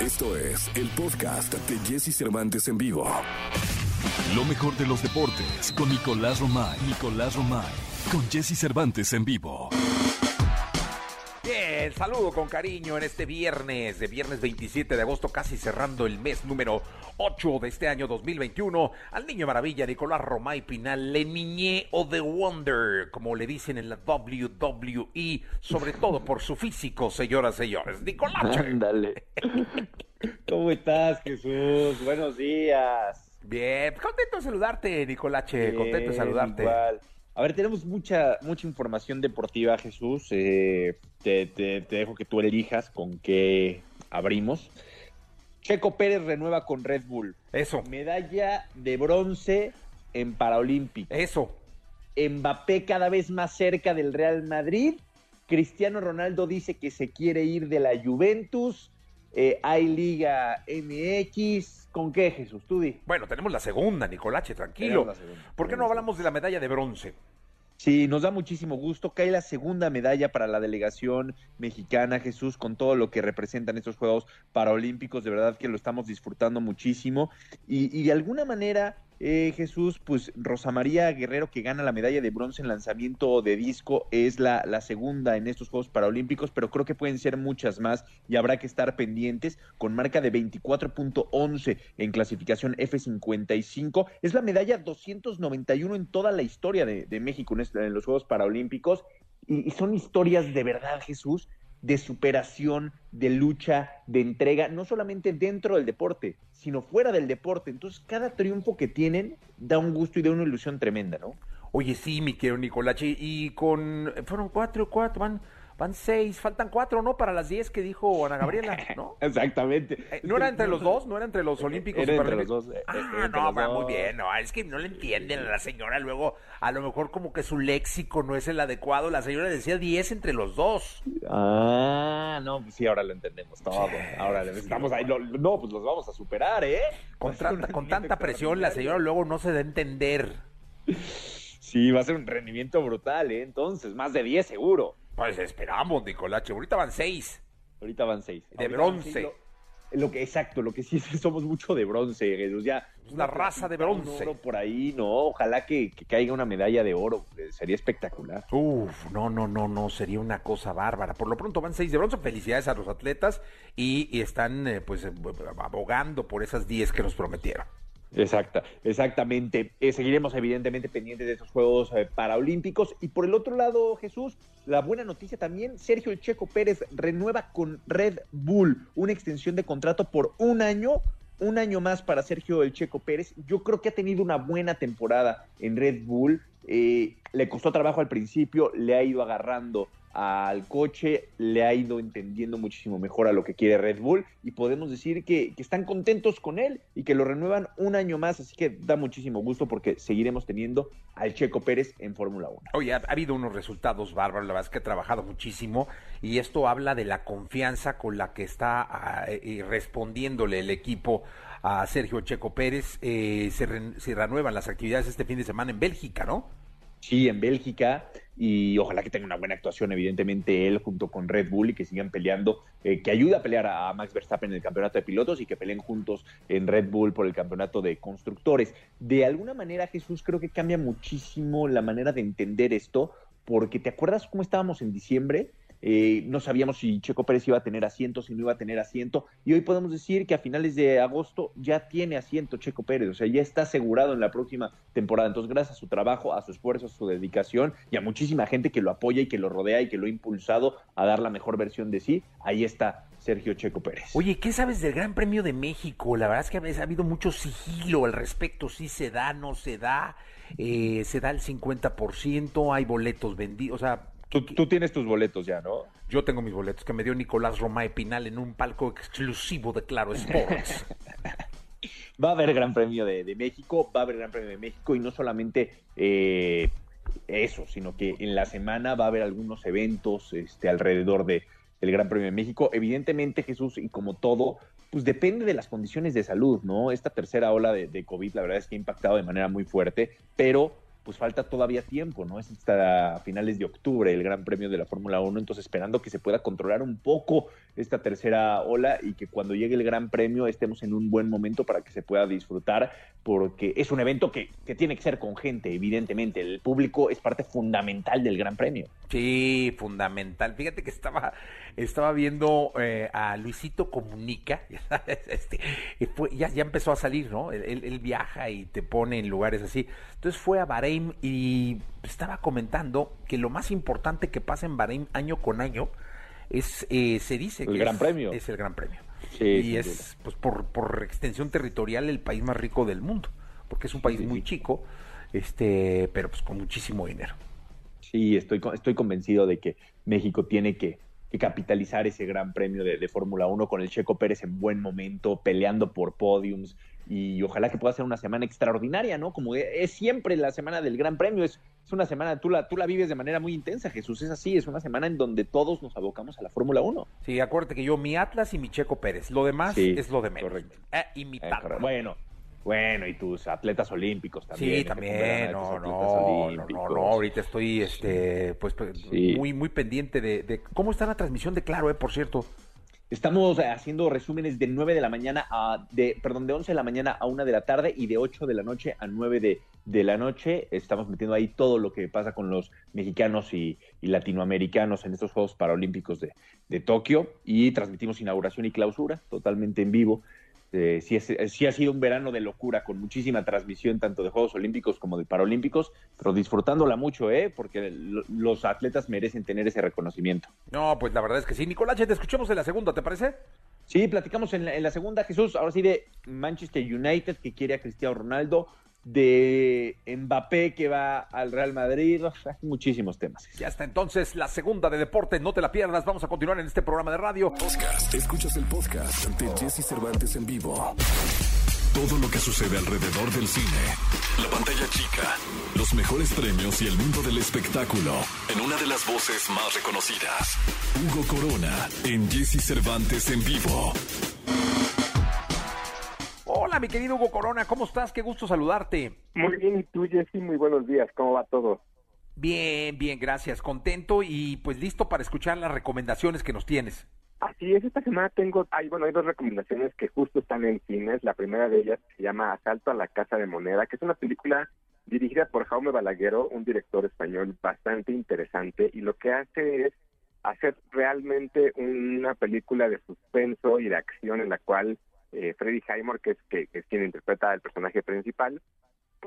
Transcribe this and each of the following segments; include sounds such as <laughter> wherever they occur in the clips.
Esto es el podcast de Jesse Cervantes en vivo. Lo mejor de los deportes con Nicolás Romay. Nicolás Romay. Con Jesse Cervantes en vivo. Bien, saludo con cariño en este viernes, de viernes 27 de agosto, casi cerrando el mes número 8 de este año 2021, al niño maravilla Nicolás Romay Pinal, Le Niñé o The Wonder, como le dicen en la WWE, sobre todo por su físico, señoras y señores. Nicolás. Ándale. <laughs> ¿Cómo estás, Jesús? Buenos días. Bien, contento de saludarte, Nicolache, contento de saludarte. Igual. A ver, tenemos mucha, mucha información deportiva, Jesús. Eh, te, te- te dejo que tú elijas con qué abrimos. Checo Pérez renueva con Red Bull. Eso, Medalla de bronce en Paralímpico. eso. Mbappé cada vez más cerca del Real Madrid. Cristiano Ronaldo dice que se quiere ir de la Juventus. Eh, hay Liga MX. ¿Con qué, Jesús? Tú di. Bueno, tenemos la segunda, Nicolache, tranquilo. Segunda. ¿Por qué no hablamos de la medalla de bronce? Sí, nos da muchísimo gusto. Cae la segunda medalla para la delegación mexicana, Jesús, con todo lo que representan estos Juegos Paralímpicos. De verdad que lo estamos disfrutando muchísimo. Y, y de alguna manera, eh, Jesús, pues Rosa María Guerrero, que gana la medalla de bronce en lanzamiento de disco, es la, segunda en estos Juegos Paralímpicos, pero creo que pueden ser muchas más y habrá que estar pendientes. Con marca de 24.11 en clasificación F55, es la medalla 291 en toda la historia de, México en, este- en los Juegos Paralímpicos. Y son historias de verdad, Jesús, de superación, de lucha, de entrega, no solamente dentro del deporte, sino fuera del deporte. Entonces, cada triunfo que tienen da un gusto y da una ilusión tremenda, ¿no? Oye, sí, mi querido Nicolache, y con... Fueron cuatro, cuatro, van, van seis, faltan cuatro, ¿no? Para las diez que dijo Ana Gabriela, ¿no? <laughs> Exactamente. Eh, ¿No era entre los dos? ¿No era entre los olímpicos? Era entre los dos. eh, Ah, eh, no, va muy bien, no, es que no le entienden a la señora, luego a lo mejor como que su léxico no es el adecuado, la señora decía 10 entre los dos. Ah, no, pues sí, ahora lo entendemos todo. Ahora estamos ahí. lo- no, pues los vamos a superar, ¿eh? Con, <laughs> con tanta presión, la señora luego no se da a entender. Sí, va a ser un rendimiento brutal, ¿eh? Entonces, más de 10 seguro. Pues esperamos, Nicolache, ahorita van seis. Ahorita van 6. De bronce. Lo, lo que, exacto, lo que sí es que somos mucho de bronce, Jesús. Ya, la raza de bronce. oro por ahí, no. Ojalá que, que caiga una medalla de oro. eh, Sería espectacular. Uf, no, no, no, no, sería una cosa bárbara. Por lo pronto van seis de bronce, felicidades a los atletas y, y están eh, pues eh, abogando por esas 10 que nos prometieron. Exacta, exactamente. Eh, seguiremos evidentemente pendientes de estos Juegos eh, Paralímpicos. Y por el otro lado, Jesús, la buena noticia también, Sergio El Checo Pérez renueva con Red Bull una extensión de contrato por un año. Un año más para Sergio El Checo Pérez. Yo creo que ha tenido una buena temporada en Red Bull. Eh, le costó trabajo al principio, le ha ido agarrando al coche, le ha ido entendiendo muchísimo mejor a lo que quiere Red Bull y podemos decir que, están contentos con él y que lo renuevan un año más, así que da muchísimo gusto porque seguiremos teniendo al Checo Pérez en Fórmula 1. Oye, ha, ha habido unos resultados bárbaros, la verdad es que ha trabajado muchísimo y esto habla de la confianza con la que está ah, eh, respondiéndole el equipo a Sergio Checo Pérez. Eh, se, re- se renuevan las actividades este fin de semana en Bélgica, ¿no? Sí, en Bélgica y ojalá que tenga una buena actuación, evidentemente él junto con Red Bull y que sigan peleando, eh, que ayude a pelear a, Max Verstappen en el campeonato de pilotos y que peleen juntos en Red Bull por el campeonato de constructores. De alguna manera, Jesús, creo que cambia muchísimo la manera de entender esto, porque ¿te acuerdas cómo estábamos en diciembre? Eh, no sabíamos si Checo Pérez iba a tener asiento, si no iba a tener asiento, y hoy podemos decir que a finales de agosto ya tiene asiento Checo Pérez, o sea, ya está asegurado en la próxima temporada. Entonces, gracias a su trabajo, a su esfuerzo, a su dedicación y a muchísima gente que lo apoya y que lo rodea y que lo ha impulsado a dar la mejor versión de sí, ahí está Sergio Checo Pérez. Oye, ¿qué sabes del Gran Premio de México? La verdad es que ha habido mucho sigilo al respecto, sí se da, no se da, eh, se da el 50%, hay boletos vendidos, o sea, Tú, tú tienes tus boletos ya, ¿no? yo tengo mis boletos que me dio Nicolás Romay Pinal en un palco exclusivo de Claro Sports. <laughs> Va a haber Gran Premio de, de México, va a haber Gran Premio de México y no solamente eh, eso, sino que en la semana va a haber algunos eventos este, alrededor de, del Gran Premio de México. Evidentemente, Jesús, y como todo, pues depende de las condiciones de salud, ¿no? Esta tercera ola de, de COVID, la verdad es que ha impactado de manera muy fuerte, pero pues falta todavía tiempo, ¿no? Es hasta finales de octubre el Gran Premio de la Fórmula 1, entonces esperando que se pueda controlar un poco esta tercera ola y que cuando llegue el Gran Premio estemos en un buen momento para que se pueda disfrutar, porque es un evento que, que tiene que ser con gente, evidentemente. El público es parte fundamental del Gran Premio. Sí, fundamental. Fíjate que estaba, estaba viendo eh, a Luisito Comunica, <laughs> este, fue, ya, ya empezó a salir, ¿no? Él, él, viaja y te pone en lugares así. Entonces fue a Bahrein y estaba comentando que lo más importante que pasa en Bahrein año con año es, eh, se dice el que Gran es, Premio. Es el Gran Premio. Sí, y es, pues por, por extensión territorial, el país más rico del mundo, porque es un país Sí, muy sí. chico, este, pero pues con muchísimo dinero. Sí, estoy, estoy convencido de que México tiene que, que capitalizar ese gran premio de, de Fórmula 1 con el Checo Pérez en buen momento, peleando por podiums y ojalá que pueda ser una semana extraordinaria, ¿no? Como es siempre la semana del gran premio, es, es una semana, tú la, tú la vives de manera muy intensa, Jesús, es así, es una semana en donde todos nos abocamos a la Fórmula 1. Sí, acuérdate que yo, mi Atlas y mi Checo Pérez, lo demás Sí, es lo de menos. correcto. Y mi Eh, correcto. bueno, bueno, y tus atletas olímpicos también. Sí, también, no, no, no, no, ahorita estoy, este, pues, pues, Sí. muy, muy pendiente de, de, cómo está la transmisión de Claro, eh, por cierto. Estamos eh, haciendo resúmenes de 9 de la mañana a, de, perdón, de 11 de la mañana a 1 de la tarde y de 8 de la noche a 9 de, de la noche. Estamos metiendo ahí todo lo que pasa con los mexicanos y, y latinoamericanos en estos Juegos Paralímpicos de, de Tokio y transmitimos inauguración y clausura totalmente en vivo. Eh, sí, es- eh, sí ha sido un verano de locura con muchísima transmisión tanto de Juegos Olímpicos como de Paralímpicos, pero disfrutándola mucho, ¿eh? porque lo- los atletas merecen tener ese reconocimiento. No, pues la verdad es que sí. Nicolache, te escuchamos en la segunda, ¿te parece? Sí, platicamos en la, en la segunda, Jesús, ahora sí de Manchester United que quiere a Cristiano Ronaldo, de Mbappé que va al Real Madrid, o sea, muchísimos temas. Ya está entonces la segunda de deporte, no te la pierdas. Vamos a continuar en este programa de radio. Podcast. Escuchas el podcast de Jesse Cervantes en vivo. Todo lo que sucede alrededor del cine, la pantalla chica, los mejores premios y el mundo del espectáculo en una de las voces más reconocidas. Hugo Corona en Jesse Cervantes en vivo. Hola, mi querido Hugo Corona, ¿cómo estás? Qué gusto saludarte. Muy bien, y tú, Jessy, muy buenos días. ¿Cómo va todo? Bien, bien, gracias. Contento y pues listo para escuchar las recomendaciones que nos tienes. Así es, esta semana tengo, hay, bueno, hay dos recomendaciones que justo están en cines. La primera de ellas se llama Asalto a la Casa de Moneda, que es una película dirigida por Jaume Balaguero, un director español bastante interesante, y lo que hace es hacer realmente una película de suspenso y de acción en la cual eh, Freddy Highmore, que es, que, es quien interpreta al personaje principal,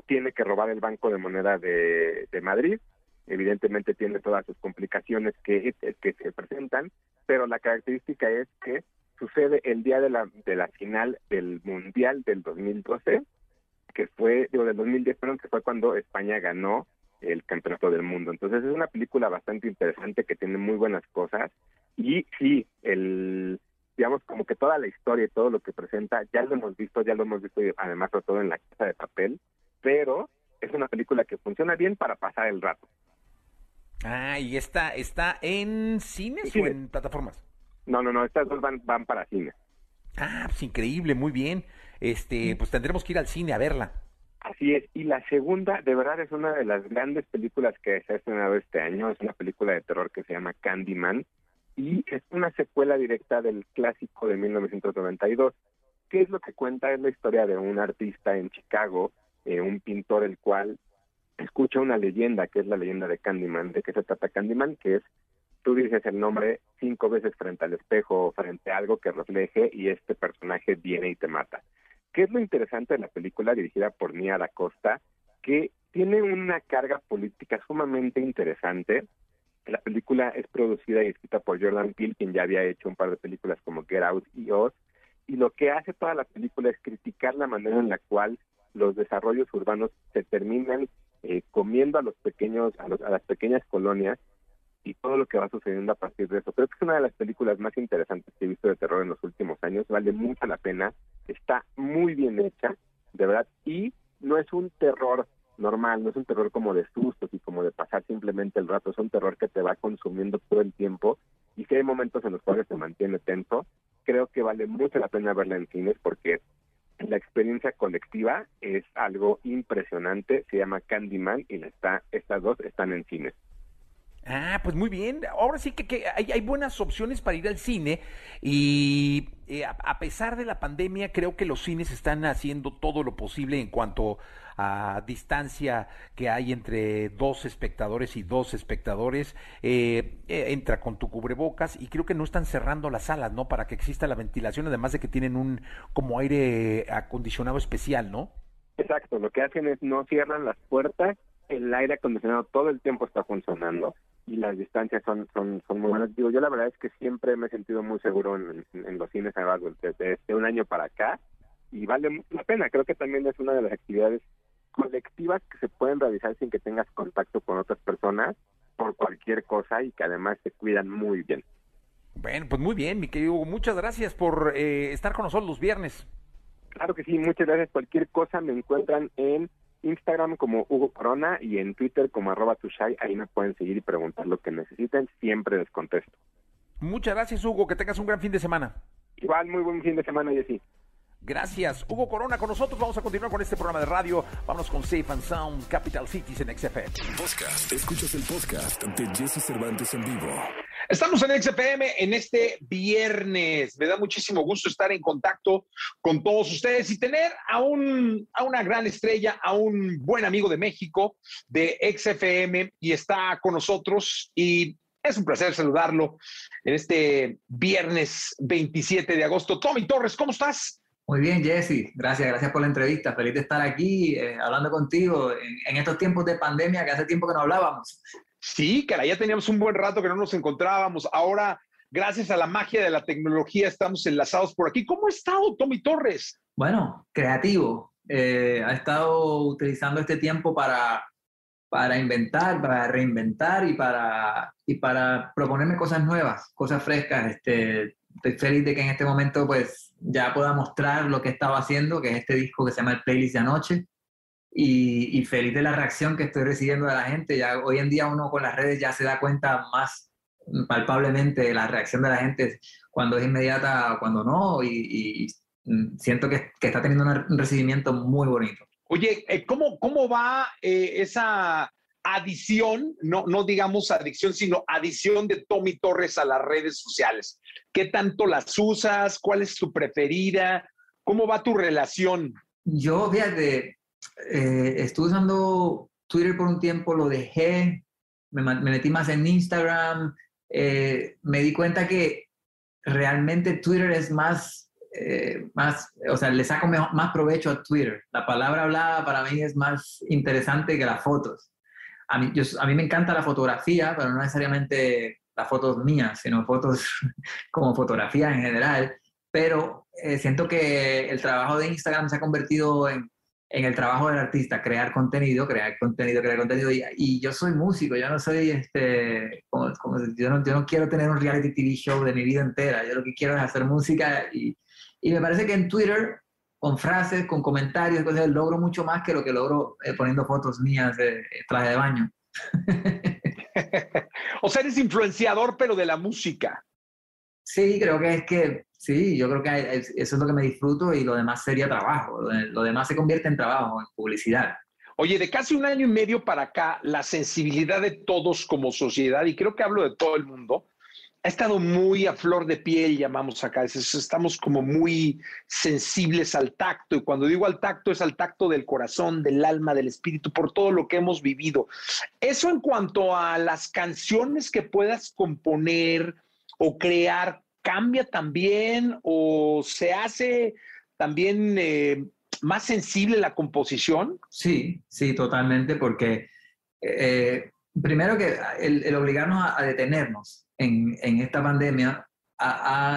tiene que robar el Banco de Moneda de, Madrid. Evidentemente tiene todas sus complicaciones que, se presentan, pero la característica es que sucede el día de la, de la final del Mundial del 2012, que fue, digo, del 2010, perdón, que fue cuando España ganó el campeonato del mundo. Entonces es una película bastante interesante que tiene muy buenas cosas y sí, el digamos como que toda la historia y todo lo que presenta ya lo hemos visto, ya lo hemos visto además sobre todo en la casa de papel, pero es una película que funciona bien para pasar el rato. Ah, y esta está en cines Sí, o en plataformas. No, no, no, estas dos van, van para cine. Ah, pues increíble, muy bien. Este, pues tendremos que ir al cine a verla. Así es, y la segunda, de verdad, es una de las grandes películas que se ha estrenado este año. Es una película de terror que se llama Candyman y es una secuela directa del clásico de 1992. ¿Qué es lo que cuenta? Es la historia de un artista en Chicago, eh, un pintor el cual escucha una leyenda, que es la leyenda de Candyman. ¿De qué se trata Candyman? Que es, tú dices el nombre cinco veces frente al espejo o frente a algo que refleje y este personaje viene y te mata. ¿Qué es lo interesante de la película dirigida por Nia Da Costa? Que tiene una carga política sumamente interesante. La película es producida y escrita por Jordan Peele, quien ya había hecho un par de películas como Get Out y Oz. Y lo que hace toda la película es criticar la manera en la cual los desarrollos urbanos se terminan eh, comiendo a los pequeños, a, los, a las pequeñas colonias y todo lo que va sucediendo a partir de eso. Creo que es una de las películas más interesantes que he visto de terror en los últimos años. Vale mucho la pena. Está muy bien hecha, de verdad. Y no es un terror normal, no es un terror como de sustos y como de pasar simplemente el rato. Es un terror que te va consumiendo todo el tiempo. Y si hay momentos en los cuales se mantiene tenso, creo que vale mucho la pena verla en cines porque la experiencia colectiva es algo impresionante. Se llama Candyman y está, estas dos están en cines. Ah, pues muy bien. Ahora sí que, hay, buenas opciones para ir al cine y eh, a, pesar de la pandemia creo que los cines están haciendo todo lo posible en cuanto a distancia que hay entre dos espectadores y dos espectadores. Eh, eh, entra con tu cubrebocas y creo que no están cerrando las salas, ¿no? Para que exista la ventilación, además de que tienen un como aire acondicionado especial, ¿no? Exacto, lo que hacen es no cierran las puertas, el aire acondicionado todo el tiempo está funcionando y las distancias son, son, son muy buenas. Digo, yo la verdad es que siempre me he sentido muy seguro en, los cines desde, desde un año para acá y vale la pena. Creo que también es una de las actividades colectivas que se pueden realizar sin que tengas contacto con otras personas por cualquier cosa y que además se cuidan muy bien. Bueno, pues muy bien, mi querido Hugo. Muchas gracias por eh, estar con nosotros los viernes. Claro que sí, muchas gracias. Cualquier cosa me encuentran en Instagram como Hugo Corona y en Twitter como arroba tushai. Ahí me pueden seguir y preguntar lo que necesiten. Siempre les contesto. Muchas gracias, Hugo. Que tengas un gran fin de semana. Igual, muy buen fin de semana, Jessy. Gracias. Hugo Corona con nosotros. Vamos a continuar con este programa de radio. Vámonos con Safe and Sound Capital Cities en XFM. Podcast. Escuchas el podcast de Jesse Cervantes en vivo. Estamos en XFM en este viernes. Me da muchísimo gusto estar en contacto con todos ustedes y tener a, un, a una gran estrella, a un buen amigo de México, de XFM, y está con nosotros. Y es un placer saludarlo en este viernes 27 de agosto. Tommy Torres, ¿cómo estás? Muy bien, Jesse. Gracias, gracias por la entrevista. Feliz de estar aquí eh, hablando contigo en, estos tiempos de pandemia que hace tiempo que no hablábamos. Sí, cara, ya teníamos un buen rato que no nos encontrábamos. Ahora, gracias a la magia de la tecnología, estamos enlazados por aquí. ¿Cómo ha estado Tommy Torres? Bueno, creativo. Eh, ha estado utilizando este tiempo para, para inventar, para reinventar y para, y para proponerme cosas nuevas, cosas frescas. Este, estoy feliz de que en este momento pues ya pueda mostrar lo que estaba haciendo, que es este disco que se llama el Playlist de Anoche, y, feliz de la reacción que estoy recibiendo de la gente. Ya hoy en día uno con las redes ya se da cuenta más palpablemente de la reacción de la gente cuando es inmediata cuando no, y, siento que, que, está teniendo un recibimiento muy bonito. Oye, eh, ¿cómo, cómo va eh, esa adición, no, no digamos adicción, sino adición de Tommy Torres a las redes sociales. ¿Qué tanto las usas? ¿Cuál es tu preferida? ¿Cómo va tu relación? Yo, fíjate, eh, estuve usando Twitter por un tiempo, lo dejé, me, metí más en Instagram, eh, me di cuenta que realmente Twitter es más, eh, más, o sea, le saco más provecho a Twitter. La palabra hablada para mí es más interesante que las fotos a mí, a mí me encanta la fotografía, pero no necesariamente las fotos mías, sino fotos <laughs> como fotografía en general. Pero eh, siento que el trabajo de Instagram se ha convertido en, en el trabajo del artista, crear contenido, crear contenido, crear contenido. Y, yo soy músico, yo no soy, este, como, yo, no, yo no quiero tener un reality TV show de mi vida entera. Yo lo que quiero es hacer música y, y me parece que en Twitter con frases, con comentarios, cosas, logro mucho más que lo que logro eh, poniendo fotos mías de traje de baño. <laughs> o sea, eres influenciador, pero de la música. Sí, creo que es que, sí, yo creo que eso es lo que me disfruto y lo demás sería trabajo. Lo demás se convierte en trabajo, en publicidad. Oye, de casi un año y medio para acá, la sensibilidad de todos como sociedad, y creo que hablo de todo el mundo, ha estado muy a flor de piel, llamamos acá. Estamos como muy sensibles al tacto. Y cuando digo al tacto, es al tacto del corazón, del alma, del espíritu, por todo lo que hemos vivido. Eso en cuanto a las canciones que puedas componer o crear, ¿cambia también o se hace también eh, más sensible la composición? Sí, sí, totalmente, porque eh, primero que el, obligarnos a detenernos en, esta pandemia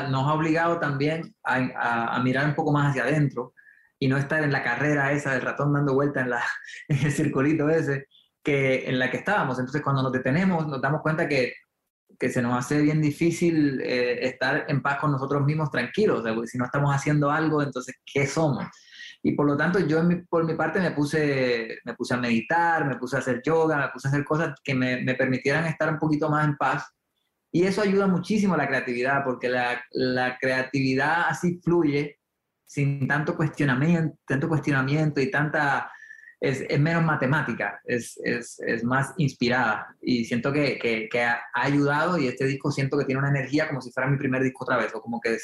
nos ha obligado también a, mirar un poco más hacia adentro y no estar en la carrera esa del ratón dando vuelta en, la, <laughs> en el circulito ese que, en la que estábamos. Entonces, cuando nos detenemos, nos damos cuenta que, que se nos hace bien difícil eh, estar en paz con nosotros mismos tranquilos. porque si no estamos haciendo algo, entonces, ¿qué somos? Y por lo tanto, yo por mi parte me puse, me puse a meditar, me puse a hacer yoga, me puse a hacer cosas que me, me permitieran estar un poquito más en paz y eso ayuda muchísimo a la creatividad, porque la, la creatividad así fluye sin tanto cuestionamiento, tanto cuestionamiento y tanta es, es menos matemática, es, es, es, más inspirada y siento que, que, que, ha ayudado y este disco siento que tiene una energía como si fuera mi primer disco otra vez o como que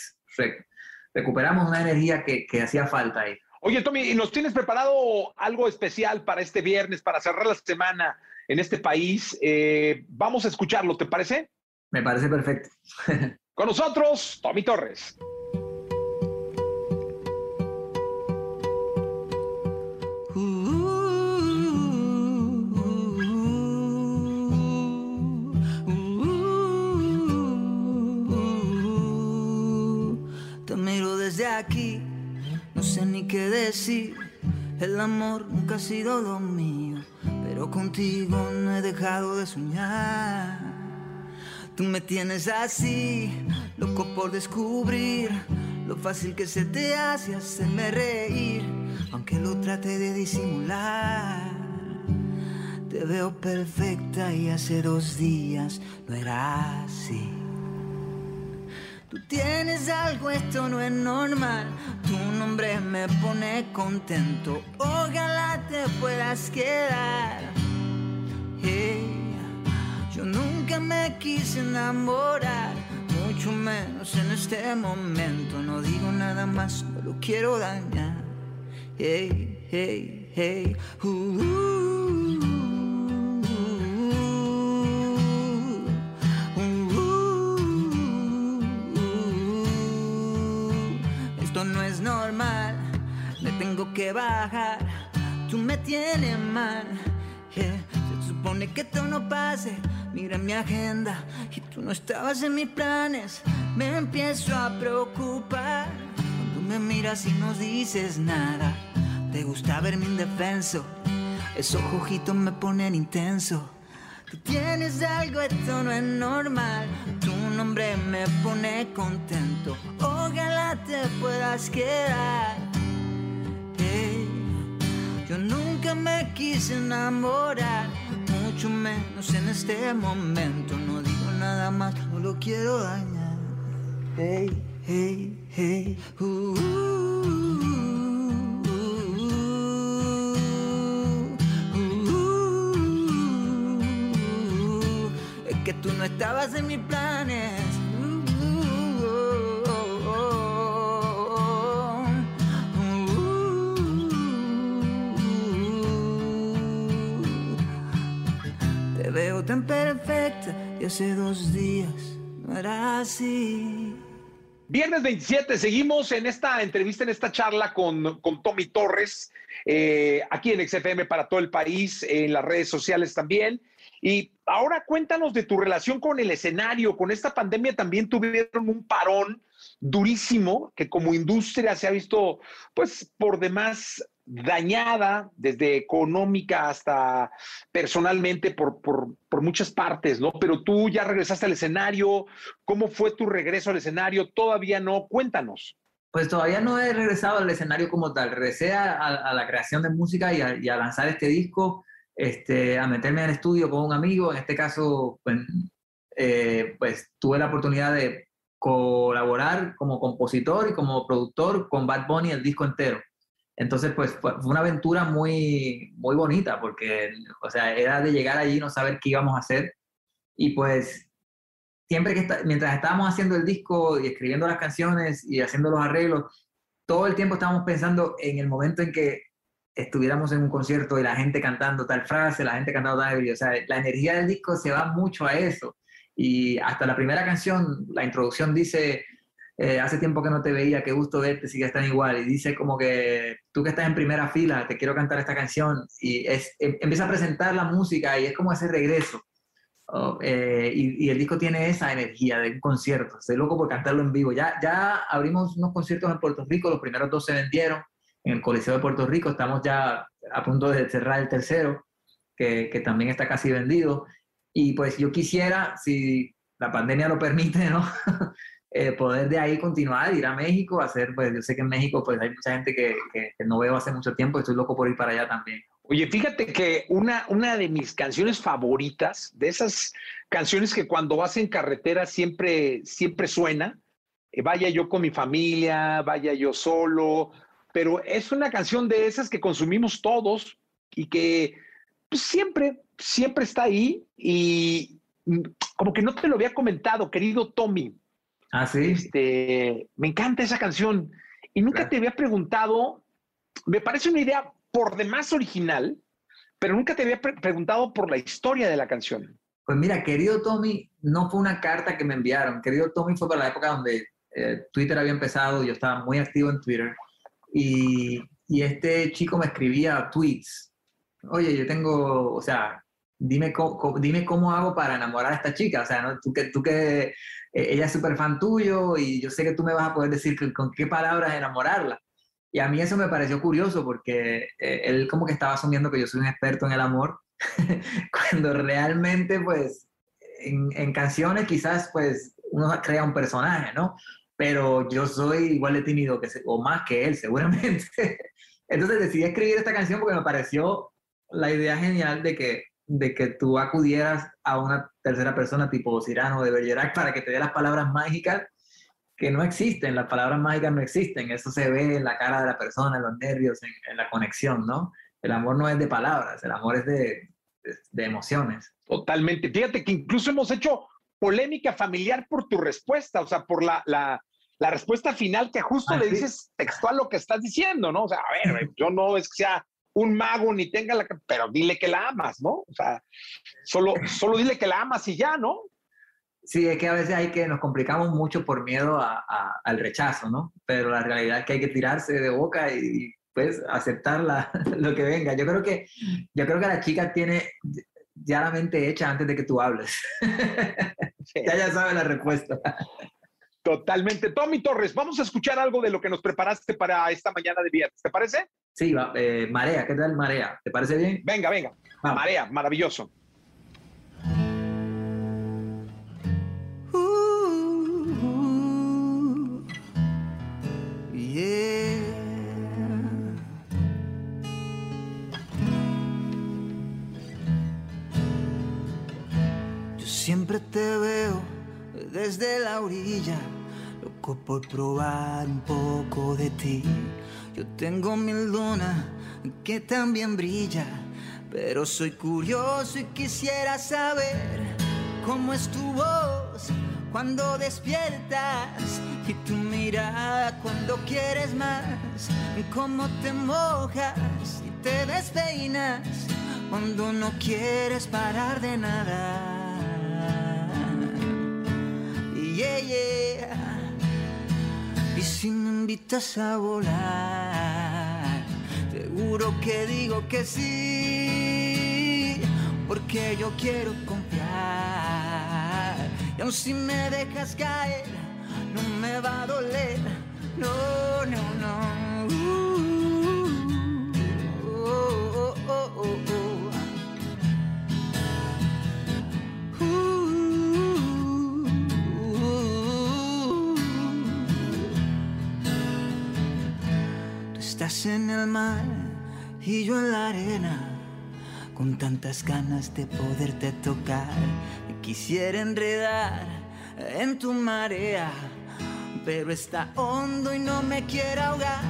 recuperamos una energía que, que hacía falta ahí. Oye, Tommy, ¿y nos tienes preparado algo especial para este viernes, para cerrar la semana en este país? Eh, vamos a escucharlo, ¿te parece? Me parece perfecto. <laughs> Con nosotros, Tommy Torres. sé ni qué decir. El amor nunca ha sido lo mío, pero contigo no he dejado de soñar. Tú me tienes así, loco por descubrir lo fácil que se te hace hacerme reír, aunque lo trate de disimular. Te veo perfecta y hace dos días no era así. Tú tienes algo, esto no es normal. Tu nombre me pone contento. Ojalá te puedas quedar. Yo nunca me quise enamorar, mucho menos en este momento. No digo nada más, no lo quiero dañar. Hey, hey, hey. Uh, uh, uh. tengo que bajar, tú me tienes mal. Se supone que esto no pase, mira mi agenda y tú no estabas en mis planes. Me empiezo a preocupar cuando me miras y no dices nada. Te gusta verme indefenso, esos ojitos me ponen intenso. Tú tienes algo, esto no es normal. Tu nombre me pone contento. Ojalá te puedas quedar. Yo nunca me quise enamorar, mucho menos en este momento. No digo nada más, no lo quiero dañar. Hey, hey, hey. Uh, uh, uh, es que tú no estabas en mis planes. Hace dos días no era así. Viernes 27, seguimos en esta entrevista, en esta charla con, con Tommy Torres, eh, aquí en XFM para todo el país, en las redes sociales también. Y ahora cuéntanos de tu relación con el escenario. Con esta pandemia también tuvieron un parón durísimo que como industria se ha visto pues por demás dañada, desde económica hasta personalmente, por, por, muchas partes, ¿no? Pero tú ya regresaste al escenario, ¿cómo fue tu regreso al escenario? Todavía no, cuéntanos. Pues todavía no he regresado al escenario como tal, regresé a, la creación de música y a, lanzar este disco, este, a meterme el estudio con un amigo, en este caso, pues, eh, pues tuve la oportunidad de colaborar como compositor y como productor con Bad Bunny el disco entero. Entonces, pues fue, una aventura muy, muy bonita porque, o sea, era de llegar allí no saber qué íbamos a hacer. Y pues, siempre que, mientras estábamos haciendo el disco y escribiendo las canciones y haciendo los arreglos, todo el tiempo estábamos pensando en el momento en que estuviéramos en un concierto y la gente cantando tal frase, la gente cantando tal, o sea, la energía del disco se va mucho a eso. Y hasta la primera canción, la introducción dice, eh, hace tiempo que no te veía, qué gusto verte, sigue están igual. Y dice como que tú que estás en primera fila, te quiero cantar esta canción. Y es, em, empieza a presentar la música y es como ese regreso. Oh, eh, y, el disco tiene esa energía de un concierto. Estoy loco por cantarlo en vivo. Ya, ya abrimos unos conciertos en Puerto Rico, los primeros dos se vendieron en el Coliseo de Puerto Rico. Estamos ya a punto de cerrar el tercero, que, que también está casi vendido. Y pues yo quisiera, si la pandemia lo permite, ¿no? <laughs> Eh, poder de ahí continuar, ir a México, hacer, pues yo sé que en México pues hay mucha gente que, que, no veo hace mucho tiempo, estoy loco por ir para allá también. Oye, fíjate que una, una de mis canciones favoritas, de esas canciones que cuando vas en carretera siempre, siempre suena, eh, vaya yo con mi familia, vaya yo solo, pero es una canción de esas que consumimos todos y que pues, siempre, siempre está ahí y mm, como que no te lo había comentado, querido Tommy. Ah, sí. Este, me encanta esa canción y nunca te había preguntado, me parece una idea por demás original, pero nunca te había preguntado por la historia de la canción. Pues mira, querido Tommy, no fue una carta que me enviaron. Querido Tommy fue para la época donde eh, Twitter había empezado, yo estaba muy activo en Twitter y, y, este chico me escribía tweets. Oye, yo tengo, o sea, dime cómo, dime cómo hago para enamorar a esta chica. O sea, tú que, tú que eh, ella es súper fan tuyo y yo sé que tú me vas a poder decir con qué palabras enamorarla. Y a mí eso me pareció curioso porque eh, él como que estaba asumiendo que yo soy un experto en el amor, <laughs> cuando realmente pues en, en, canciones quizás pues uno crea un personaje, ¿no? pero yo soy igual de tímido que, o más que él, <laughs> seguramente. Entonces decidí escribir esta canción porque me pareció la idea genial de que, de que tú acudieras a una tercera persona tipo Cirano de Bergerac para que te dé las palabras mágicas que no existen, las palabras mágicas no existen, eso se ve en la cara de la persona, en los nervios, en, la conexión, ¿no? El amor no es de palabras, el amor es de, de emociones. Totalmente. Fíjate que incluso hemos hecho polémica familiar por tu respuesta, o sea, por la, la, la respuesta final que justo ah, le dices textual lo que estás diciendo, ¿no? O sea, a ver, <laughs> yo no es que sea un mago ni tenga la... Pero dile que la amas, ¿no? O sea, solo, solo dile que la amas y ya, ¿no? Sí, es que a veces hay que nos complicamos mucho por miedo a, al rechazo, ¿no? Pero la realidad es que hay que tirarse de boca y, pues aceptar <laughs> lo que venga. Yo creo que, yo creo que la chica tiene ya la mente hecha antes de que tú hables. <laughs> ya ya sabe la respuesta. Totalmente. Tommy Torres, vamos a escuchar algo de lo que nos preparaste para esta mañana de viernes. ¿Te parece? Sí, eh, Marea, ¿qué tal Marea? ¿Te parece bien? Venga, venga. Marea, maravilloso. Siempre te veo desde la orilla, loco por probar un poco de ti. Yo tengo mi luna que también brilla, pero soy curioso y quisiera saber cómo es tu voz cuando despiertas y tu mirada cuando quieres más, cómo te mojas y te despeinas cuando no quieres parar de nada y si me invitas a volar, seguro que digo que sí, porque yo quiero confiar. Y aun si me dejas caer, no me va a doler, no, no, no. Estás en el mar y yo en la arena, con tantas ganas de poderte tocar. Quisiera enredar en tu marea, pero está hondo y no me quiero ahogar.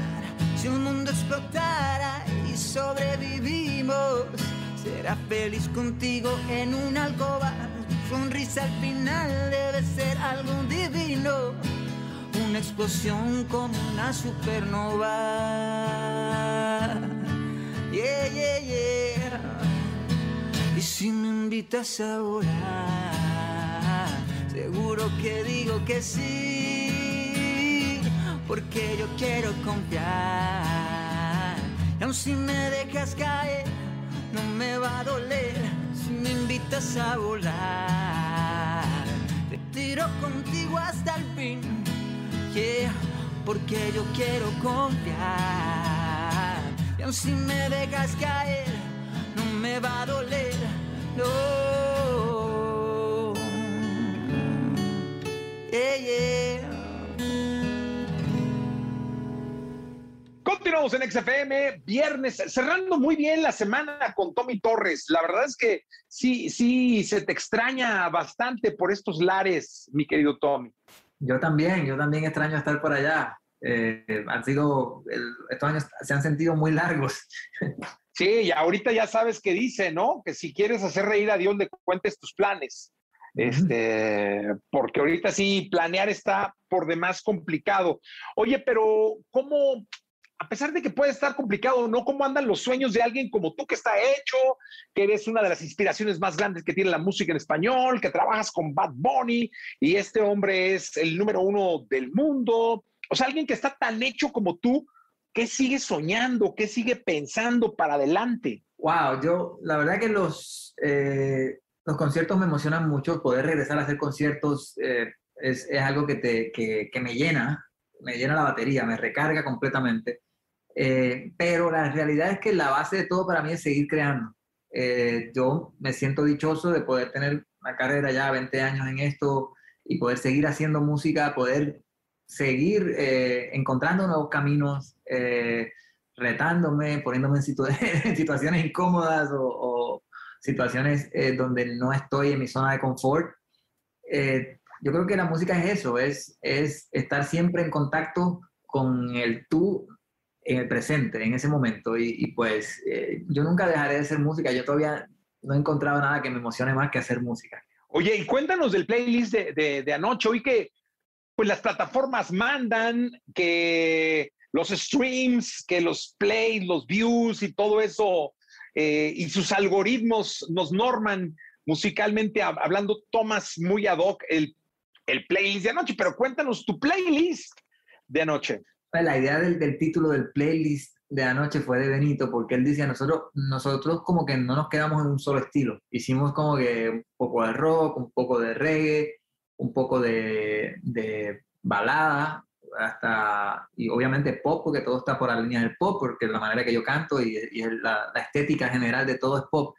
Si un mundo explotara y sobrevivimos, será feliz contigo en una alcoba. sonrisa al final debe ser algo divino una explosión como una supernova. Yeah, yeah, yeah. Y si me invitas a volar, seguro que digo que sí, porque yo quiero confiar. Y aun si me dejas caer, no me va a doler si me invitas a volar. Te tiro contigo hasta el fin porque yo quiero confiar. Y aun si me dejas caer, no me va a doler, no. Continuamos en XFM, viernes, cerrando muy bien la semana con Tommy Torres. La verdad es que sí, sí, se te extraña bastante por estos lares, mi querido Tommy. Yo también, yo también extraño estar por allá. Eh, han sido, estos años se han sentido muy largos. Sí, y ahorita ya sabes qué dice, ¿no? Que si quieres hacer reír a Dios, le cuentes tus planes. Este, porque ahorita sí, planear está por demás complicado. Oye, pero ¿cómo, a pesar de que puede estar complicado, ¿no? ¿Cómo andan los sueños de alguien como tú que está hecho, que eres una de las inspiraciones más grandes que tiene la música en español, que trabajas con Bad Bunny y este hombre es el número uno del mundo? O sea, alguien que está tan hecho como tú, ¿qué sigue soñando? ¿Qué sigue pensando para adelante? Wow, yo, la verdad que los, eh, los conciertos me emocionan mucho. Poder regresar a hacer conciertos eh, es, es, algo que, te, que, que, me llena, me llena la batería, me recarga completamente. Eh, pero la realidad es que la base de todo para mí es seguir creando. yo me siento dichoso de poder tener una carrera ya 20 años en esto y poder seguir haciendo música, poder seguir eh, encontrando nuevos caminos, eh, retándome, poniéndome en, <laughs> situaciones incómodas o, situaciones eh, donde no estoy en mi zona de confort. Yo creo que la música es eso, es, es estar siempre en contacto con el tú en el presente, en ese momento. Y, pues yo nunca dejaré de hacer música, yo todavía no he encontrado nada que me emocione más que hacer música. Oye, y cuéntanos del playlist de, de, de anoche. Hoy que pues las plataformas mandan, que los streams, que los plays, los views y todo eso, eh, y sus algoritmos nos norman musicalmente hablando, tomas muy ad hoc el, el, playlist de anoche, pero cuéntanos tu playlist de anoche. Pues, la idea del, del, título del playlist de anoche fue de Benito, porque él decía, nosotros, nosotros como que no nos quedamos en un solo estilo, hicimos como que un poco de rock, un poco de reggae, un poco de, balada, hasta, y obviamente pop, porque todo está por la línea del pop, porque la manera que yo canto y, la, estética general de todo es pop,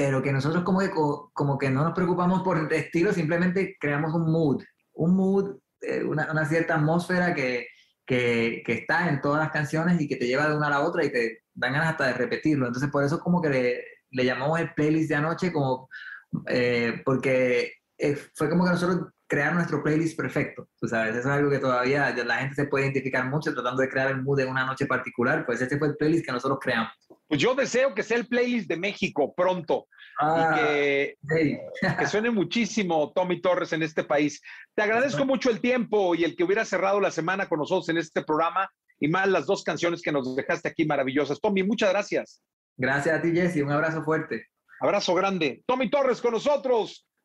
pero que nosotros como que, como que no nos preocupamos por el estilo, simplemente creamos un mood, un mood, eh, una, cierta atmósfera que, que, que, está en todas las canciones y que te lleva de una a la otra y te dan ganas hasta de repetirlo. Entonces por eso como que le, le llamamos el playlist de anoche, como, eh, porque eh, fue como que nosotros crear nuestro playlist perfecto, tú sabes, eso es algo que todavía la gente se puede identificar mucho tratando de crear el mood de una noche particular, pues este fue el playlist que nosotros creamos. Pues yo deseo que sea el playlist de México pronto y ah, que, que, suene muchísimo Tommy Torres en este país. Te agradezco mucho el tiempo y el que hubiera cerrado la semana con nosotros en este programa y más las dos canciones que nos dejaste aquí maravillosas. Tommy, muchas gracias. Gracias a ti, Jesse. Un abrazo fuerte. Abrazo grande. Tommy Torres con nosotros.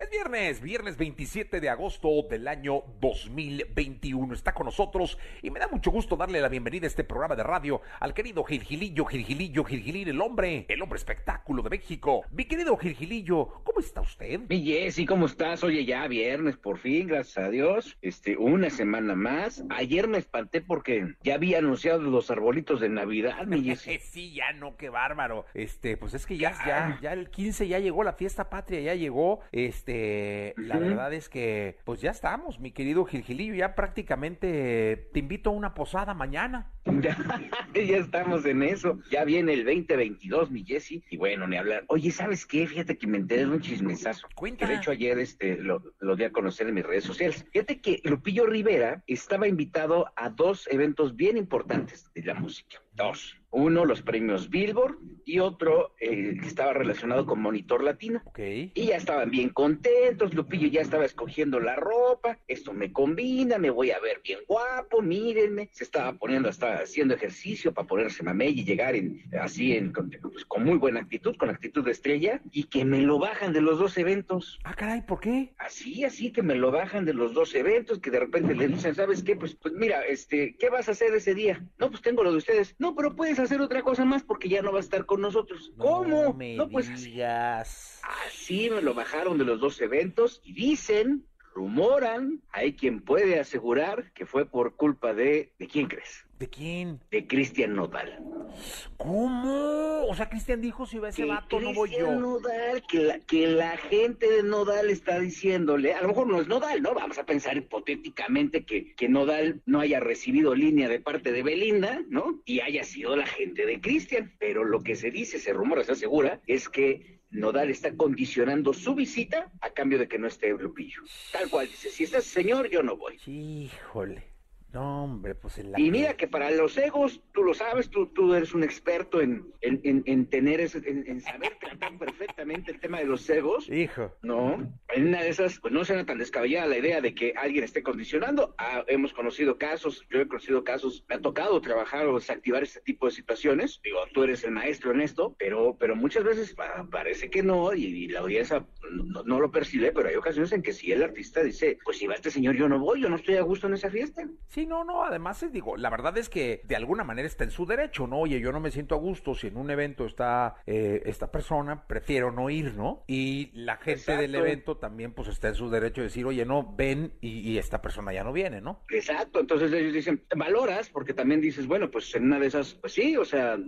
Es viernes, viernes 27 de agosto del año 2021. Está con nosotros y me da mucho gusto darle la bienvenida a este programa de radio al querido Gilgilillo, Gilgilillo, Gilgilín, el hombre, el hombre espectáculo de México. Mi querido Gilgilillo, ¿cómo está usted? Mi Jessy, ¿cómo estás? Oye, ya viernes, por fin, gracias a Dios. Este, una semana más. Ayer me espanté porque ya había anunciado los arbolitos de Navidad, mi Jessy. <laughs> sí, ya no, qué bárbaro. Este, pues es que ya, ya, ya el 15 ya llegó, la fiesta patria ya llegó. Este, este, la verdad es que, pues ya estamos, mi querido Gilgilillo, ya prácticamente te invito a una posada mañana. <laughs> ya estamos en eso. Ya viene el 2022, mi Jesse. Y bueno, ni hablar. Oye, ¿sabes qué? Fíjate que me enteré de un chismesazo. Cuenta. de hecho ayer este, lo, lo di a conocer en mis redes sociales. Fíjate que Lupillo Rivera estaba invitado a dos eventos bien importantes de la música. Dos. Uno, los premios Billboard, y otro eh, que estaba relacionado con Monitor Latino. Okay. Y ya estaban bien contentos, Lupillo ya estaba escogiendo la ropa, esto me combina, me voy a ver bien guapo, mírenme, se estaba poniendo, estaba haciendo ejercicio para ponerse mamey y llegar en, así en, pues, con muy buena actitud, con actitud de estrella, y que me lo bajan de los dos eventos. Ah, caray, ¿por qué? Así, así que me lo bajan de los dos eventos, que de repente le dicen, ¿sabes qué? Pues, pues mira, este, ¿qué vas a hacer ese día? No, pues tengo lo de ustedes. No, pero puedes hacer otra cosa más porque ya no va a estar con nosotros. ¿Cómo? no, pues digas. Así me lo bajaron de los dos eventos y dicen, rumoran, hay quien puede asegurar que fue por culpa de, ¿de quién crees? ¿De quién? De Cristian Nodal. ¿Cómo? O sea, Cristian dijo, si va ese que vato, no voy yo. Nodal, que la, que la gente de Nodal está diciéndole, a lo mejor no es Nodal, ¿no? Vamos a pensar hipotéticamente que, que Nodal no haya recibido línea de parte de Belinda, ¿no? Y haya sido la gente de Cristian. Pero lo que se dice, se rumora, se asegura, es que Nodal está condicionando su visita a cambio de que no esté Lupillo. Tal cual dice, si está ese señor, yo no voy. Híjole. No, hombre, pues en la... Y mira que para los egos, tú lo sabes, tú, tú eres un experto en, en, en, en tener ese, en, en saber tratar perfectamente el tema de los egos. Hijo. No, en una de esas, pues no será tan descabellada la idea de que alguien esté condicionando. Ah, hemos conocido casos, yo he conocido casos, me ha tocado trabajar o desactivar este tipo de situaciones. Digo, tú eres el maestro en esto, pero, pero muchas veces pa- parece que no, y, y la audiencia no, no lo percibe, pero hay ocasiones en que si el artista dice, pues si va este señor, yo no voy, yo no estoy a gusto en esa fiesta. Sí, no, no, además eh, digo, la verdad es que de alguna manera está en su derecho, ¿no? Oye, yo no me siento a gusto si en un evento está eh, esta persona, prefiero no ir, ¿no? Y la gente del evento también pues está en su derecho de decir, oye, no, ven y, y esta persona ya no viene, ¿no? Exacto, entonces ellos dicen, valoras, porque también dices, bueno, pues en una de esas, pues sí, o sea,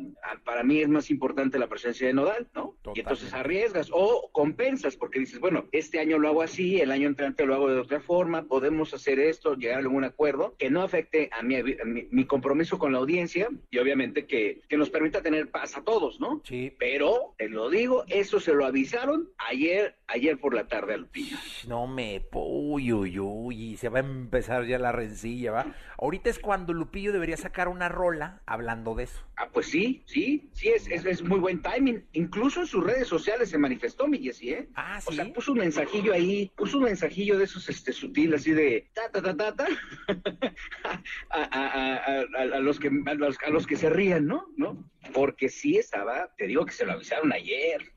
para mí es más importante la presencia de Nodal, ¿no? Totalmente. Y entonces arriesgas o compensas, porque dices, bueno, este año lo hago así, el año entrante lo hago de otra forma, podemos hacer esto, llegar a algún acuerdo que no afecte a mi, a mi- mi compromiso con la audiencia y obviamente que, que nos permita tener paz a todos, ¿no? Sí. Pero, te lo digo, eso se lo avisaron ayer, ayer por la tarde a Lupillo. No me... Uy, uy, uy, y se va a empezar ya la rencilla, ¿va? Ahorita es cuando Lupillo debería sacar una rola hablando de eso. Ah, pues sí, sí, sí, es, es, es muy buen timing. Incluso sus redes sociales se manifestó, mi Jessy, ¿eh? Ah, O ¿sí? sea, puso un mensajillo ahí, puso un mensajillo de esos este sutil, así de ta ta ta ta ta <laughs> a, a- a- a- a los que a los, a los que se rían, ¿no? ¿No? Porque sí estaba, te digo que se lo avisaron ayer.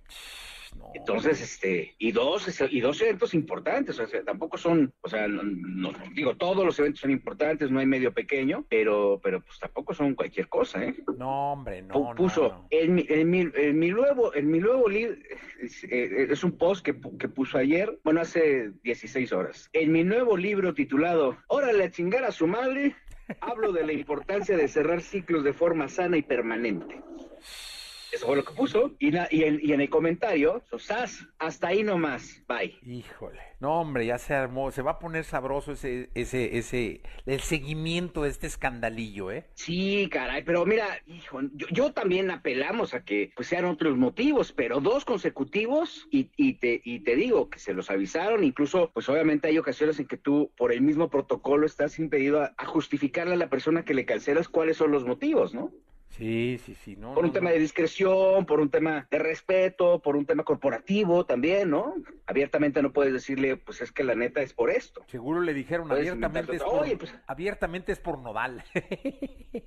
No. Entonces, este, y dos, y dos eventos importantes, o sea, tampoco son, o sea, no, no- digo, todos los eventos son importantes, no hay medio pequeño, pero, pero pues tampoco son cualquier cosa, ¿eh? No, hombre, no, Pu- no, puso. En, mi, en, mi, en mi nuevo en mi nuevo libro es, eh, es un post que, que puso ayer bueno hace 16 horas en mi nuevo libro titulado Órale a chingar a su madre hablo de la importancia de cerrar ciclos de forma sana y permanente eso fue lo que puso y, na- y, en, y en el comentario sas hasta ahí nomás bye Híjole. No, hombre, ya se armó. Se va a poner sabroso ese, ese, ese, el seguimiento de este escandalillo, ¿eh? Sí, caray, pero mira, hijo, yo, yo también apelamos a que pues sean otros motivos, pero dos consecutivos y, y te y te digo que se los avisaron, incluso pues obviamente hay ocasiones en que tú por el mismo protocolo estás impedido a, a justificarle a la persona que le cancelas cuáles son los motivos, ¿no? Sí, sí, sí, no. Por un no, tema de discreción, por un tema de respeto, por un tema corporativo también, ¿no? Abiertamente no puedes decirle, pues es que la neta es por esto. Seguro le dijeron Puedes abiertamente es, por, Oye, pues- abiertamente es por nodal.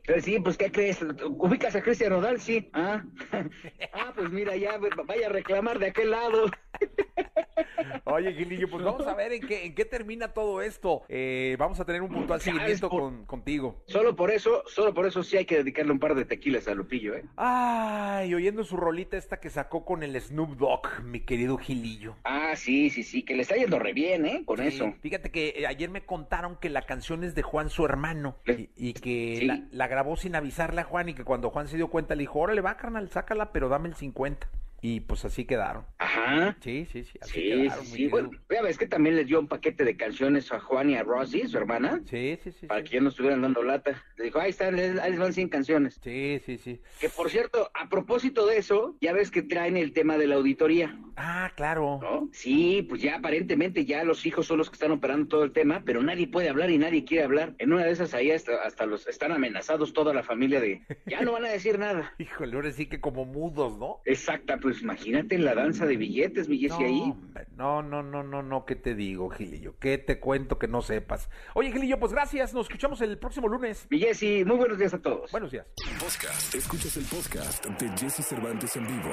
Pero <laughs> sí, pues ¿qué crees? ¿Ubicas a Cristian Rodal? Sí. Ah, <laughs> ah pues mira, ya vaya a reclamar de aquel lado. <laughs> Oye, Gilillo, pues vamos a ver en qué, en qué termina todo esto. Eh, vamos a tener un puntual ¿Sabes seguimiento por- con, contigo. Solo por eso, solo por eso sí hay que dedicarle un par de tequilas a Lupillo, ¿eh? Ay, oyendo su rolita esta que sacó con el Snoop Dogg, mi querido Gilillo. Ah, sí, sí, sí, que le está yendo re bien, ¿eh? Con Sí, eso. Fíjate que eh, ayer me contaron que la canción es de Juan, su hermano, y, y que Sí. la, la grabó sin avisarle a Juan y que cuando Juan se dio cuenta le dijo, órale, va, carnal, sácala, pero dame el 50. Y pues así quedaron. Ajá. Sí, sí, sí, así Sí, quedaron, sí. Bueno, ya ves que también les dio un paquete de canciones a Juan y a Rosy, su hermana, Sí, sí, sí. para sí. que ya no estuvieran dando lata. Le dijo, ahí están, ahí les van 100 canciones. Sí, sí, sí. Que por cierto, a propósito de eso, ya ves que traen el tema de la auditoría. Ah, claro. ¿no? Sí, pues ya aparentemente ya los hijos son los que están operando todo el tema, pero nadie puede hablar y nadie quiere hablar. En una de esas ahí hasta, hasta los están amenazados toda la familia de ya no van a decir nada. <laughs> Híjole, ahora sí que como mudos, ¿no? Exacta, pues imagínate la danza de billetes, mi Jessy, No, ahí. hombre, no, no, no, no, no, ¿qué te digo, Gilillo? ¿Qué te cuento que no sepas? Oye, Gilillo, pues gracias, nos escuchamos el próximo lunes. Mi Jessy, muy buenos días a todos. Buenos días. Podcast. Escuchas el podcast de Jesse Cervantes en vivo.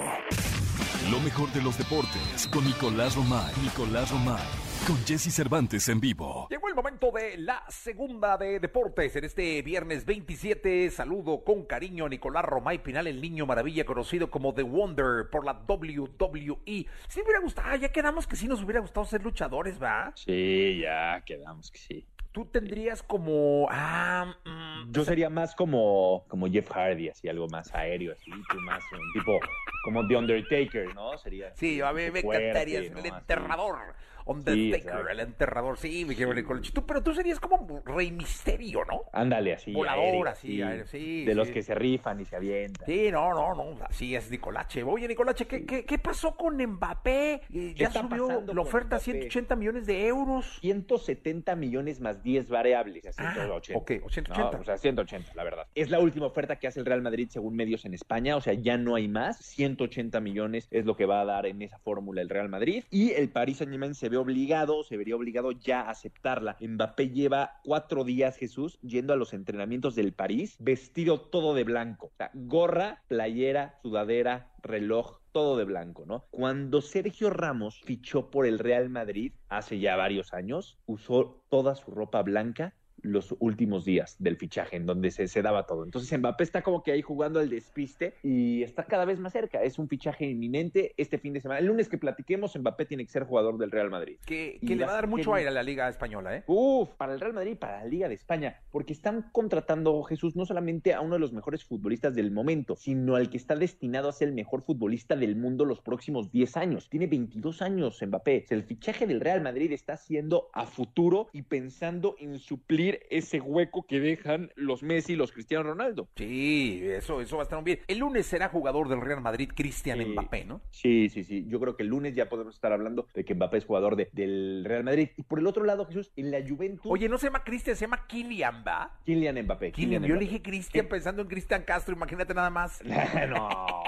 Lo mejor de los deportes con Nicolás Romay. Nicolás Romay. Con Jesse Cervantes en vivo. Llegó el momento de la segunda de deportes. En este viernes 27, saludo con cariño a Nicolás Romay Pinal, el niño maravilla conocido como The Wonder por la WWE. Si me hubiera gustado, ah, ya quedamos que sí nos hubiera gustado ser luchadores, ¿va? Sí, ya quedamos que sí. Tú tendrías como. Ah, mm, Yo sería más como, como Jeff Hardy, así algo más aéreo, así, tú más un tipo como The Undertaker, ¿no? Sería. Sí, a mí me fuerte, encantaría ser ¿no? el enterrador. Undertaker, exacto. el enterrador. Sí, mi querido Nicolache. Tú, pero tú serías como Rey Misterio, ¿no? Ándale, así. Volador, así, sí, De sí. los que se rifan y se avientan. Sí, no, no, no. Así es, Nicolache. Oye, Nicolache, ¿qué, qué, qué pasó con Mbappé? Eh, Ya subió la oferta a Mbappé? 180 millones de euros. 170 millones más 10 variables, a Ah, 180. ok, o 180. No, o sea, 180, la verdad. Es la última oferta que hace el Real Madrid según medios en España, o sea, ya no hay más. 180 millones es lo que va a dar en esa fórmula el Real Madrid. Y el Paris Saint-Germain se ve obligado, se vería obligado ya a aceptarla. Mbappé lleva cuatro días, Jesús, yendo a los entrenamientos del París, vestido todo de blanco. O sea, gorra, playera, sudadera, reloj, todo de blanco, ¿no? Cuando Sergio Ramos fichó por el Real Madrid hace ya varios años, usó toda su ropa blanca los últimos días del fichaje, en donde se, se daba todo. Entonces Mbappé está como que ahí jugando al despiste y está cada vez más cerca. Es un fichaje inminente este fin de semana. El lunes que platiquemos, Mbappé tiene que ser jugador del Real Madrid. Que, que le va a dar mucho aire a la Liga Española, ¿eh? Uf, para el Real Madrid y para la Liga de España, porque están contratando, Jesús, no solamente a uno de los mejores futbolistas del momento, sino al que está destinado a ser el mejor futbolista del mundo los próximos 10 años. Tiene 22 años Mbappé. O sea, el fichaje del Real Madrid está haciendo a futuro y pensando en suplir ese hueco que dejan los Messi y los Cristiano Ronaldo. Sí, eso, eso va a estar muy bien. El lunes será jugador del Real Madrid Cristian Sí. Mbappé, ¿no? Sí, sí, sí. Yo creo que el lunes ya podemos estar hablando de que Mbappé es jugador de- del Real Madrid. Y por el otro lado, Jesús, en la Juventus, Oye, no se llama Cristian, se llama Kylian, ¿va? Kylian Mbappé. Kylian, yo le dije Cristian pensando en Cristian Castro, imagínate nada más. <laughs> no.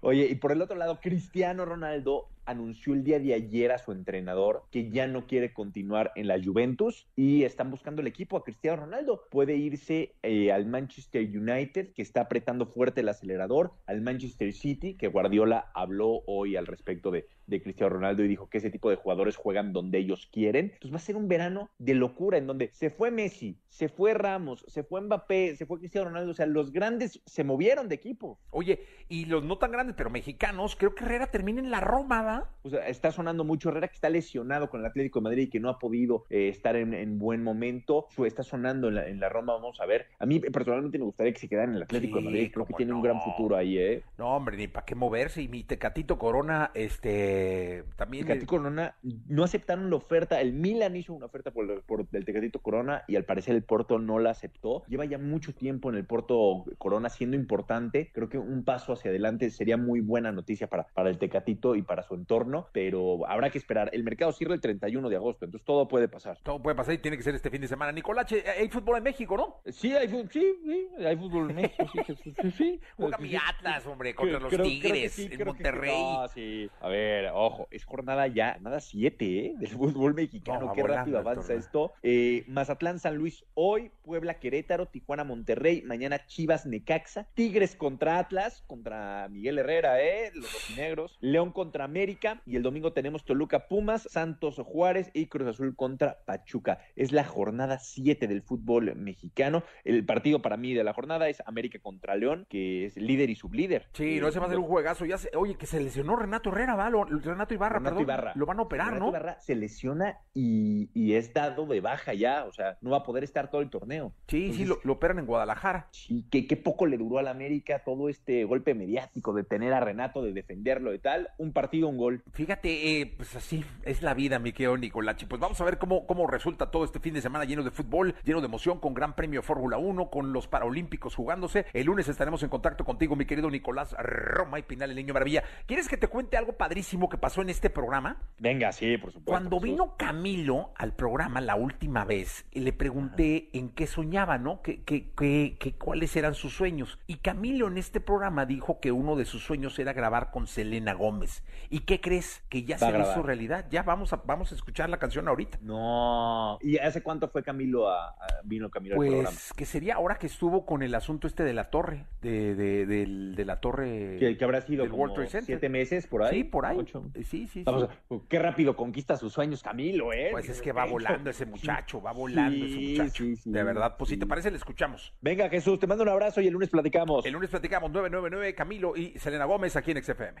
Oye, y por el otro lado, Cristiano Ronaldo anunció el día de ayer a su entrenador que ya no quiere continuar en la Juventus y están buscando el equipo a Cristiano Ronaldo. Puede irse eh, al Manchester United, que está apretando fuerte el acelerador, al Manchester City, que Guardiola habló hoy al respecto de, de Cristiano Ronaldo y dijo que ese tipo de jugadores juegan donde ellos quieren. Entonces va a ser un verano de locura en donde se fue Messi, se fue Ramos, se fue Mbappé, se fue Cristiano Ronaldo. O sea, los grandes se movieron de equipo. Oye, y los no tan grandes, pero mexicanos, creo que Herrera termina en la Roma, O sea, está sonando mucho Herrera que está lesionado con el Atlético de Madrid y que no ha podido eh, estar en, en buen momento. Su- Está sonando en la, en la Roma, vamos a ver. A mí personalmente me gustaría que se quedara en el Atlético Sí, de Madrid. Creo que tiene un gran futuro ahí, ¿eh? No, hombre, ni para qué moverse. Y mi Tecatito Corona, este, también... Tecatito Corona no aceptaron la oferta. El Milan hizo una oferta por, por el Tecatito Corona y al parecer el Porto no la aceptó. Lleva ya mucho tiempo en el Porto Corona siendo importante. Creo que un paso hacia adelante sería muy buena noticia para, para el Tecatito y para su entorno, pero habrá que esperar. El mercado cierra el 31 de agosto, entonces todo puede pasar. Todo puede pasar y tiene que ser este fin de semana. Nicolache, hay fútbol en México, ¿no? Sí, hay fútbol, sí, sí, hay fútbol en México, sí, sí, sí. <laughs> Juega mi. Atlas, hombre, contra Creo- los creo- Tigres en. Monterrey. No, sí. A ver, ojo, es jornada ya, nada 7, ¿eh? <laughs> Del fútbol mexicano. No, Qué volando rápido avanza esto. Eh, Mazatlán, San Luis hoy, Puebla, Querétaro, Tijuana, Monterrey. Mañana Chivas, Necaxa. Tigres contra Atlas, contra Miguel Herrera, ¿eh? Los rojinegros. León contra América. Y el domingo tenemos Toluca, Pumas, Santos, Juárez y Cruz Azul contra Pachuca. Es la jornada 7 del fútbol mexicano. El partido para mí de la jornada es América contra León, que es líder y sublíder. Sí, no, ese va a ser un juegazo. Ya se- oye, que se lesionó Renato Herrera, ¿va? Lo- Renato Ibarra, Renato perdón. Ibarra. Lo van a operar, Renato ¿no? Ibarra se lesiona y, y es dado de baja ya, o sea, no va a poder estar todo el torneo. Sí, sí, lo, operan en Guadalajara. Sí, que qué poco le duró al América todo este golpe mediático de tener a Renato, de defenderlo y tal. Un partido, un Fíjate, eh, pues así es la vida, mi querido Nicolachi. Pues vamos a ver cómo, cómo resulta todo este fin de semana lleno de fútbol, lleno de emoción, con Gran Premio Fórmula 1, con los Paralímpicos jugándose. El lunes estaremos en contacto contigo, mi querido Nicolás Roma y Pinal, el niño maravilla. ¿Quieres que te cuente algo padrísimo que pasó en este programa? Venga, sí, por supuesto. Cuando Jesús. vino Camilo al programa la última vez, le pregunté en qué soñaba, ¿no? ¿Qué, qué, qué, qué- cuáles eran sus sueños? Y Camilo en este programa dijo que uno de sus sueños era grabar con Selena Gómez. ¿Y qué crees? Que ya Va se hizo realidad. Ya vamos a, vamos a escuchar la canción ahorita. No. ¿Y hace cuánto fue Camilo a, a- vino Camilo al programa? Pues que sería ahora que estuvo con el asunto este de la torre, de, de, del- de la torre. Que, que habrá sido del como World Trade Center. siete meses por ahí. Sí, por ahí. Ocho. Sí, sí, Vamos sí. a- qué rápido conquista sus sueños Camilo, ¿eh? Pues es que va volando ese muchacho, va volando Sí, ese muchacho. sí, de verdad, pues si te parece, le escuchamos. Venga, Jesús, te mando un abrazo y el lunes platicamos. El lunes platicamos 999 Camilo y Selena Gómez aquí en XFM.